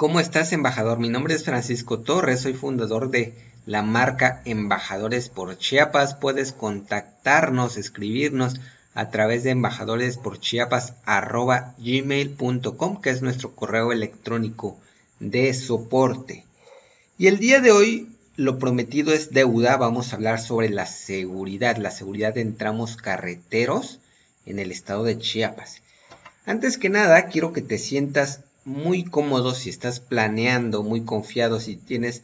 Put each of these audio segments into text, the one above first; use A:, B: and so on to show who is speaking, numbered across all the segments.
A: ¿Cómo estás, embajador? Mi nombre es Francisco Torres, soy fundador de la marca Embajadores por Chiapas. Puedes contactarnos, escribirnos a través de embajadoresporchiapas.gmail.com, que es nuestro correo electrónico de soporte. Y el día de hoy lo prometido es deuda. Vamos a hablar sobre la seguridad, la seguridad en tramos carreteros en el estado de Chiapas. Antes que nada, quiero que te sientas muy cómodo si estás planeando, muy confiado, si tienes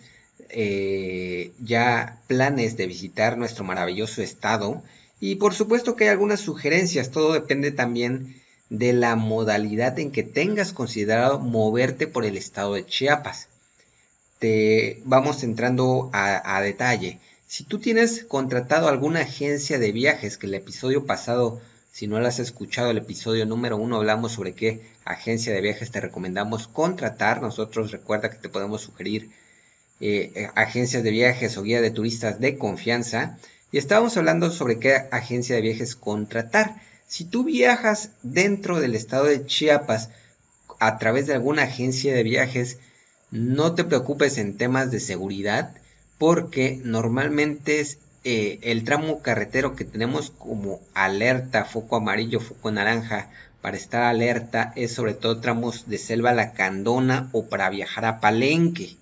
A: eh, ya planes de visitar nuestro maravilloso estado. Y por supuesto que hay algunas sugerencias, todo depende también de la modalidad en que tengas considerado moverte por el estado de Chiapas. Te vamos entrando a, a detalle. Si tú tienes contratado alguna agencia de viajes, que el episodio pasado si no lo has escuchado, el episodio número uno hablamos sobre qué agencia de viajes te recomendamos contratar. Nosotros recuerda que te podemos sugerir eh, agencias de viajes o guía de turistas de confianza. Y estábamos hablando sobre qué agencia de viajes contratar. Si tú viajas dentro del estado de Chiapas a través de alguna agencia de viajes, no te preocupes en temas de seguridad porque normalmente eh, el tramo carretero que tenemos como alerta, foco amarillo, foco naranja, para estar alerta es sobre todo tramos de selva lacandona o para viajar a Palenque.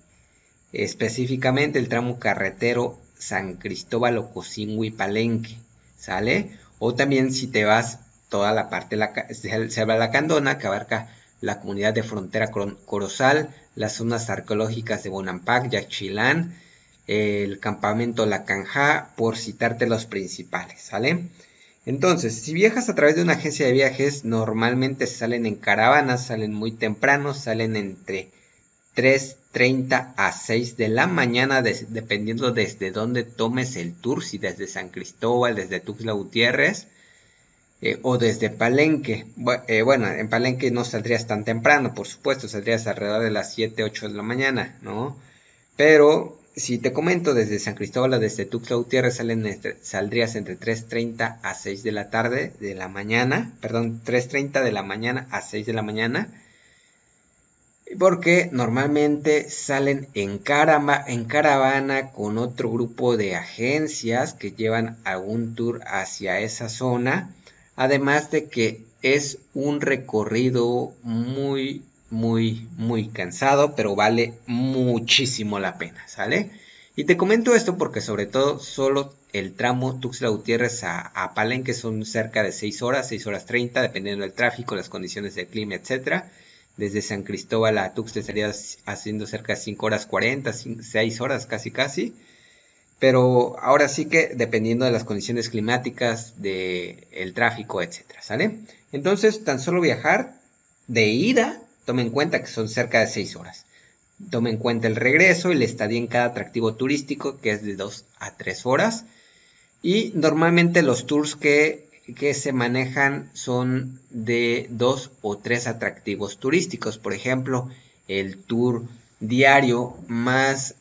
A: Específicamente el tramo carretero San Cristóbal, Ocosingo y Palenque. ¿Sale? O también si te vas toda la parte de la selva lacandona que abarca la comunidad de frontera Corozal, las zonas arqueológicas de Bonampak, Yaxchilán, el campamento La Canja, por citarte los principales, ¿sale? Entonces, si viajas a través de una agencia de viajes, normalmente salen en caravanas, salen muy temprano, salen entre 3.30 a 6 de la mañana, dependiendo desde dónde tomes el tour, si desde San Cristóbal, desde Tuxtla Gutiérrez eh, o desde Palenque. Eh, bueno, en Palenque no saldrías tan temprano, por supuesto, saldrías alrededor de las 7, 8 de la mañana, ¿no? Pero si te comento desde San Cristóbal desde Tuxtla Gutiérrez salen saldrías entre 3.30 a 6 de la tarde de la mañana, perdón, 3.30 de la mañana a 6 de la mañana, porque normalmente salen en, en caravana con otro grupo de agencias que llevan algún tour hacia esa zona, además de que es un recorrido muy muy, muy cansado, pero vale muchísimo la pena, ¿sale? Y te comento esto porque sobre todo solo el tramo Tuxtla Gutiérrez a, a Palenque son cerca de 6 horas, 6 horas 30, dependiendo del tráfico, las condiciones del clima, etcétera. Desde San Cristóbal a Tuxtla estaría haciendo cerca de 5 horas 40, 6 horas casi casi. Pero ahora sí que dependiendo de las condiciones climáticas, del el tráfico, etcétera, ¿sale? Entonces, tan solo viajar de ida Tome en cuenta que son cerca de 6 horas. Tome en cuenta el regreso y la estadía en cada atractivo turístico, que es de 2 a 3 horas. Y normalmente los tours que, que se manejan son de 2 o 3 atractivos turísticos. Por ejemplo, el tour diario más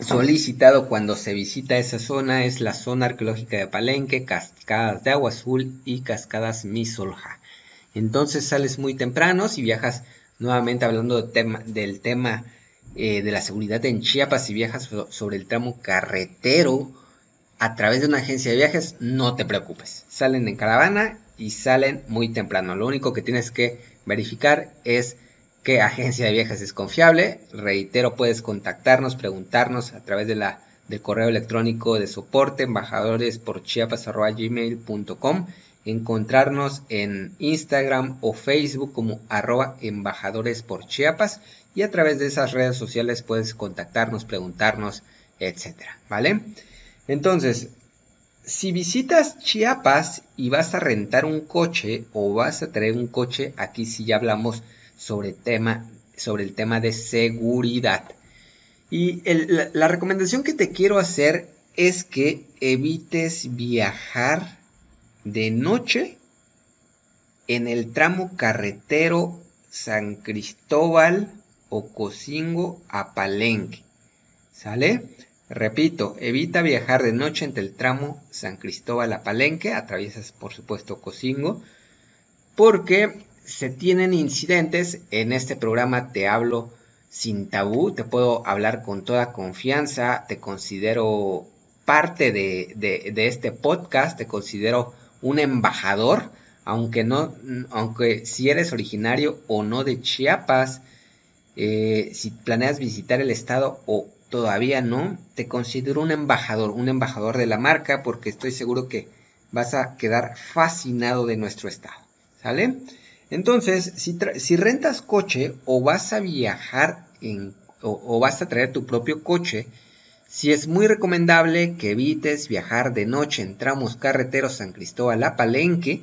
A: solicitado cuando se visita esa zona es la zona arqueológica de Palenque, Cascadas de Agua Azul y Cascadas Misolja. Entonces sales muy temprano, si viajas nuevamente hablando del tema eh, de la seguridad en Chiapas, si viajas sobre el tramo carretero a través de una agencia de viajes, no te preocupes. Salen en caravana y salen muy temprano. Lo único que tienes que verificar es qué agencia de viajes es confiable. Reitero, puedes contactarnos, preguntarnos a través del correo electrónico de soporte embajadores por chiapas.gmail.com encontrarnos en Instagram o Facebook como arroba embajadores por Chiapas y a través de esas redes sociales puedes contactarnos, preguntarnos, etcétera, ¿vale? Entonces, si visitas Chiapas y vas a rentar un coche o vas a traer un coche, aquí sí ya hablamos sobre, tema, sobre el tema de seguridad. Y la recomendación que te quiero hacer es que evites viajar de noche en el tramo carretero San Cristóbal Ocosingo a Palenque. ¿Sale? Repito, evita viajar de noche entre el tramo San Cristóbal a Palenque, atraviesas por supuesto Cocingo, porque se tienen incidentes, en este programa te hablo sin tabú, te puedo hablar con toda confianza, te considero parte de, de, este podcast, te considero un embajador, aunque no, aunque si eres originario o no de Chiapas, eh, si planeas visitar el estado o todavía no, te considero un embajador, un embajador de la marca, porque estoy seguro que vas a quedar fascinado de nuestro estado, ¿sale? Entonces, si, rentas coche o vas a viajar en, o vas a traer tu propio coche, si es muy recomendable que evites viajar de noche en tramos carreteros San Cristóbal a Palenque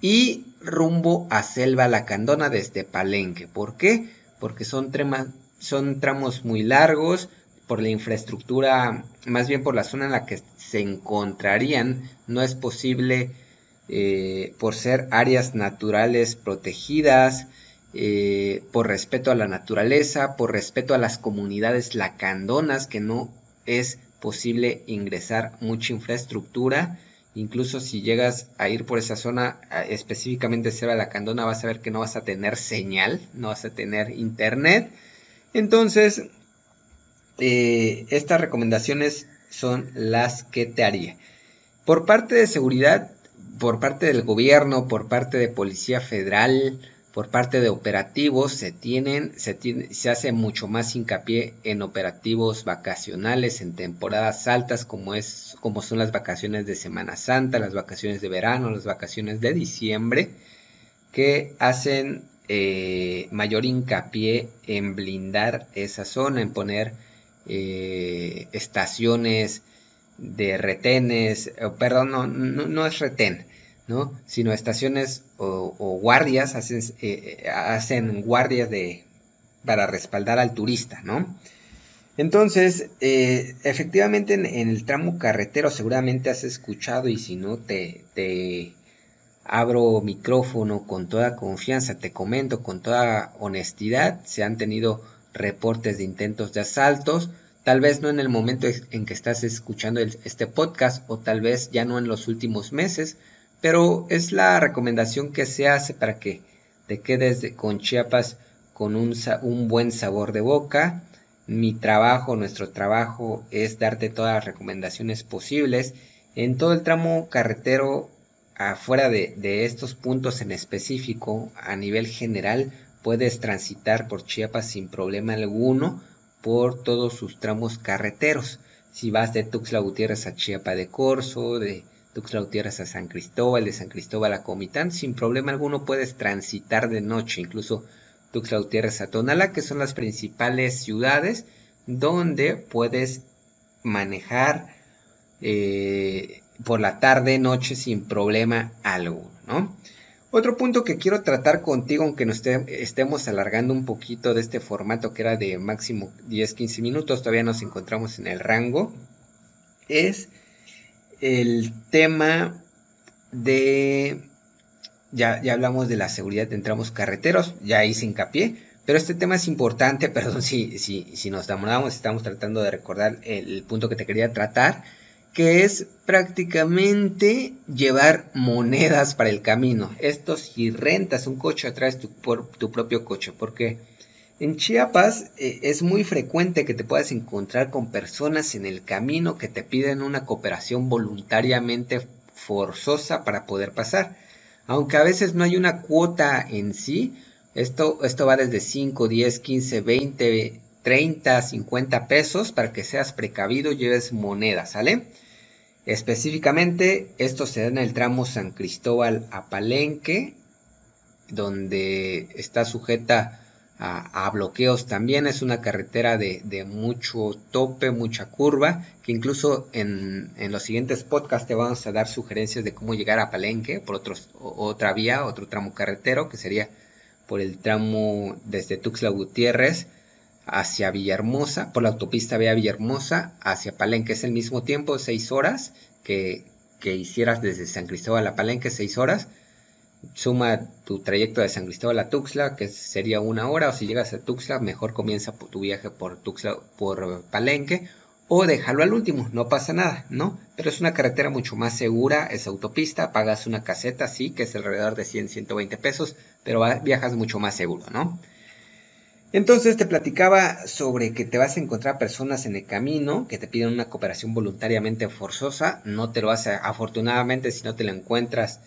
A: y rumbo a Selva Lacandona desde Palenque. ¿Por qué? Porque son, tramos muy largos, por la infraestructura, más bien por la zona en la que se encontrarían, no es posible eh, por ser áreas naturales protegidas, eh, por respeto a la naturaleza, por respeto a las comunidades lacandonas que no es posible ingresar mucha infraestructura. Incluso si llegas a ir por esa zona, específicamente cerca de la Candona, vas a ver que no vas a tener señal, no vas a tener internet. Entonces, eh, estas recomendaciones son las que te haría. Por parte de seguridad, por parte del gobierno, por parte de Policía Federal, por parte de operativos se tienen, se, se hace mucho más hincapié en operativos vacacionales en temporadas altas como es como son las vacaciones de Semana Santa, las vacaciones de verano, las vacaciones de diciembre que hacen eh, mayor hincapié en blindar esa zona, en poner eh, estaciones de retenes, perdón, no, no es retén, ¿no? sino estaciones o, guardias hacen, eh, hacen guardias de, para respaldar al turista, ¿no? Entonces, eh, efectivamente en, el tramo carretero seguramente has escuchado y si no te abro micrófono con toda confianza, te comento con toda honestidad, se han tenido reportes de intentos de asaltos, tal vez no en el momento en que estás escuchando este podcast o tal vez ya no en los últimos meses, pero es la recomendación que se hace para que te quedes con Chiapas con un, buen sabor de boca. Mi trabajo, nuestro trabajo es darte todas las recomendaciones posibles. En todo el tramo carretero, afuera de, de estos puntos en específico, a nivel general, puedes transitar por Chiapas sin problema alguno por todos sus tramos carreteros. Si vas de Tuxtla Gutiérrez a Chiapa de Corzo, de Tuxtla a San Cristóbal, de San Cristóbal a Comitán, sin problema alguno puedes transitar de noche, incluso Tuxtla Gutiérrez a Tonala, que son las principales ciudades donde puedes manejar eh, por la tarde, noche sin problema alguno, ¿no? Otro punto que quiero tratar contigo, aunque nos estemos alargando un poquito de este formato que era de máximo 10-15 minutos, todavía nos encontramos en el rango, es el tema de, ya, ya hablamos de la seguridad en tramos carreteros, ya hice hincapié, pero este tema es importante, perdón si, si, si nos demoramos, estamos tratando de recordar el, punto que te quería tratar, que es prácticamente llevar monedas para el camino. Esto si rentas un coche, traes tu, por, tu propio coche, porque en Chiapas eh, es muy frecuente que te puedas encontrar con personas en el camino que te piden una cooperación voluntariamente forzosa para poder pasar. Aunque a veces no hay una cuota en sí, esto, esto va desde 5, 10, 15, 20, 30, 50 pesos para que seas precavido, lleves moneda, ¿sale? Específicamente, esto se da en el tramo San Cristóbal a Palenque, donde está sujeta a, bloqueos también. Es una carretera de, mucho tope, mucha curva, que incluso en, los siguientes podcasts te vamos a dar sugerencias de cómo llegar a Palenque por otros, otra vía, otro tramo carretero, que sería por el tramo desde Tuxtla Gutiérrez hacia Villahermosa, por la autopista vía Villahermosa hacia Palenque. Es el mismo tiempo, seis horas, que, que hicieras desde San Cristóbal a Palenque, seis horas suma tu trayecto de San Cristóbal a Tuxtla, que sería una hora, o si llegas a Tuxtla, mejor comienza tu viaje por Tuxtla, por Palenque, o déjalo al último, no pasa nada, ¿no? Pero es una carretera mucho más segura, es autopista, pagas una caseta, sí, que es alrededor de 100, 120 pesos, pero viajas mucho más seguro, ¿no? Entonces te platicaba sobre que te vas a encontrar personas en el camino que te piden una cooperación voluntariamente forzosa. No te lo hace, afortunadamente, si no te lo encuentras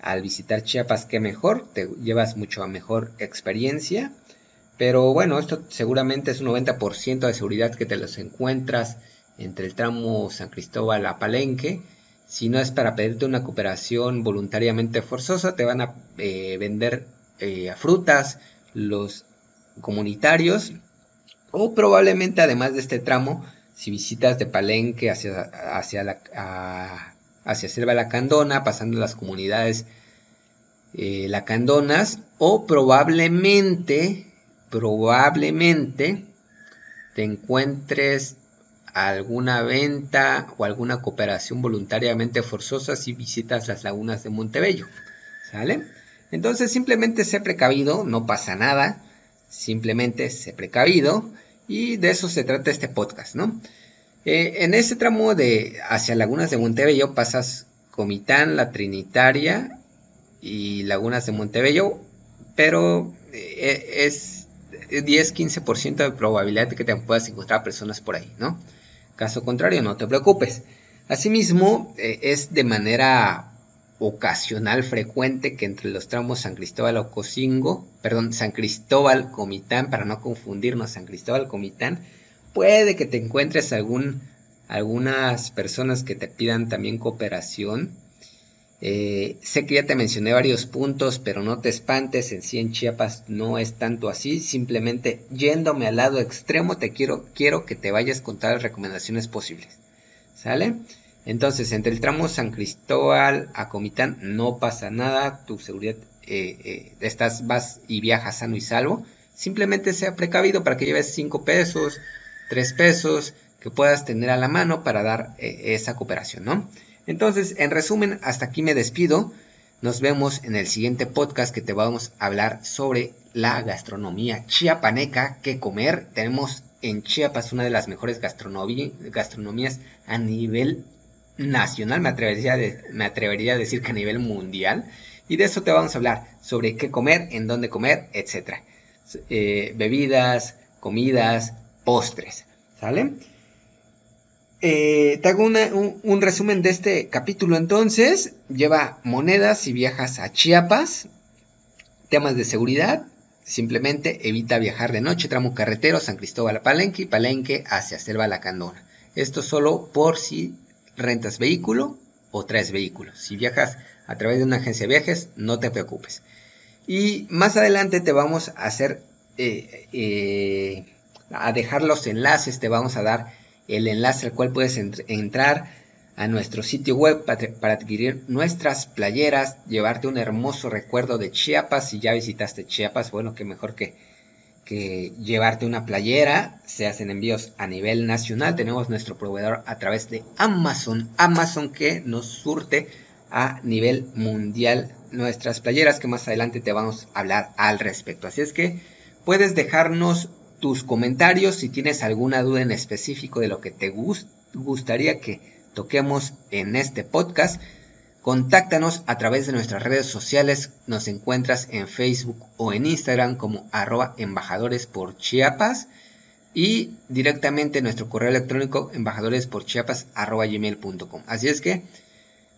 A: al visitar Chiapas, qué mejor, te llevas mucho mejor experiencia. Pero bueno, esto seguramente es un 90% de seguridad que te los encuentras entre el tramo San Cristóbal a Palenque. Si no es para pedirte una cooperación voluntariamente forzosa, te van a eh, vender eh, frutas, los comunitarios o probablemente además de este tramo, si visitas de Palenque hacia, hacia, la, hacia Selva Lacandona, pasando las comunidades eh, lacandonas, o probablemente, probablemente te encuentres alguna venta o alguna cooperación voluntariamente forzosa si visitas las lagunas de Montebello. ¿Sale? Entonces simplemente sé precavido, no pasa nada simplemente sé precavido y de eso se trata este podcast, ¿no? Eh, en ese tramo de hacia Lagunas de Montebello pasas Comitán, La Trinitaria y Lagunas de Montebello, pero eh, es 10-15% de probabilidad de que te puedas encontrar personas por ahí, ¿no? Caso contrario, no te preocupes. Asimismo, eh, es de manera ocasional frecuente que entre los tramos San Cristóbal o Cocingo, perdón, San Cristóbal Comitán, para no confundirnos, San Cristóbal Comitán, puede que te encuentres algunas personas que te pidan también cooperación. Eh, sé que ya te mencioné varios puntos, pero no te espantes, en sí en Chiapas no es tanto así, simplemente yéndome al lado extremo te quiero, quiero que te vayas con todas las recomendaciones posibles. ¿Sale? Entonces, entre el tramo San Cristóbal a Comitán no pasa nada, tu seguridad, eh, eh, estás, vas y viajas sano y salvo. Simplemente sea precavido para que lleves 5 pesos, 3 pesos, que puedas tener a la mano para dar eh, esa cooperación, ¿no? Entonces, en resumen, hasta aquí me despido. Nos vemos en el siguiente podcast que te vamos a hablar sobre la gastronomía chiapaneca, qué comer. Tenemos en Chiapas una de las mejores gastronomías a nivel nacional, me atrevería, me atrevería a decir que a nivel mundial. Y de eso te vamos a hablar, sobre qué comer, en dónde comer, etc. Eh, bebidas, comidas, postres. ¿Sale? Eh, te hago un, resumen de este capítulo entonces. Lleva monedas si viajas a Chiapas. Temas de seguridad. Simplemente evita viajar de noche, tramo carretero, San Cristóbal a Palenque y Palenque hacia Selva La Candona. Esto solo por si rentas vehículo o traes vehículo. Si viajas a través de una agencia de viajes, no te preocupes. Y más adelante te vamos a hacer, eh, eh, a dejar los enlaces, te vamos a dar el enlace al cual puedes entrar a nuestro sitio web para, adquirir nuestras playeras, llevarte un hermoso recuerdo de Chiapas. Si ya visitaste Chiapas, bueno, que mejor que que llevarte una playera, se hacen envíos a nivel nacional. Tenemos nuestro proveedor a través de Amazon, Amazon que nos surte a nivel mundial nuestras playeras que más adelante te vamos a hablar al respecto. Así es que puedes dejarnos tus comentarios si tienes alguna duda en específico de lo que te gustaría que toquemos en este podcast. Contáctanos a través de nuestras redes sociales. Nos encuentras en Facebook o en Instagram como arroba y directamente en nuestro correo electrónico embajadores por Chiapas arroba gmail.com. Así es que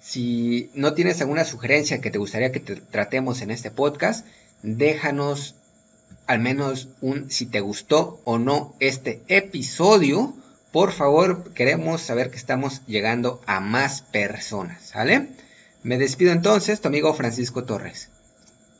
A: si no tienes alguna sugerencia que te gustaría que te tratemos en este podcast, déjanos al menos un si te gustó o no este episodio. Por favor, queremos saber que estamos llegando a más personas, ¿sale? Me despido entonces, tu amigo Francisco Torres.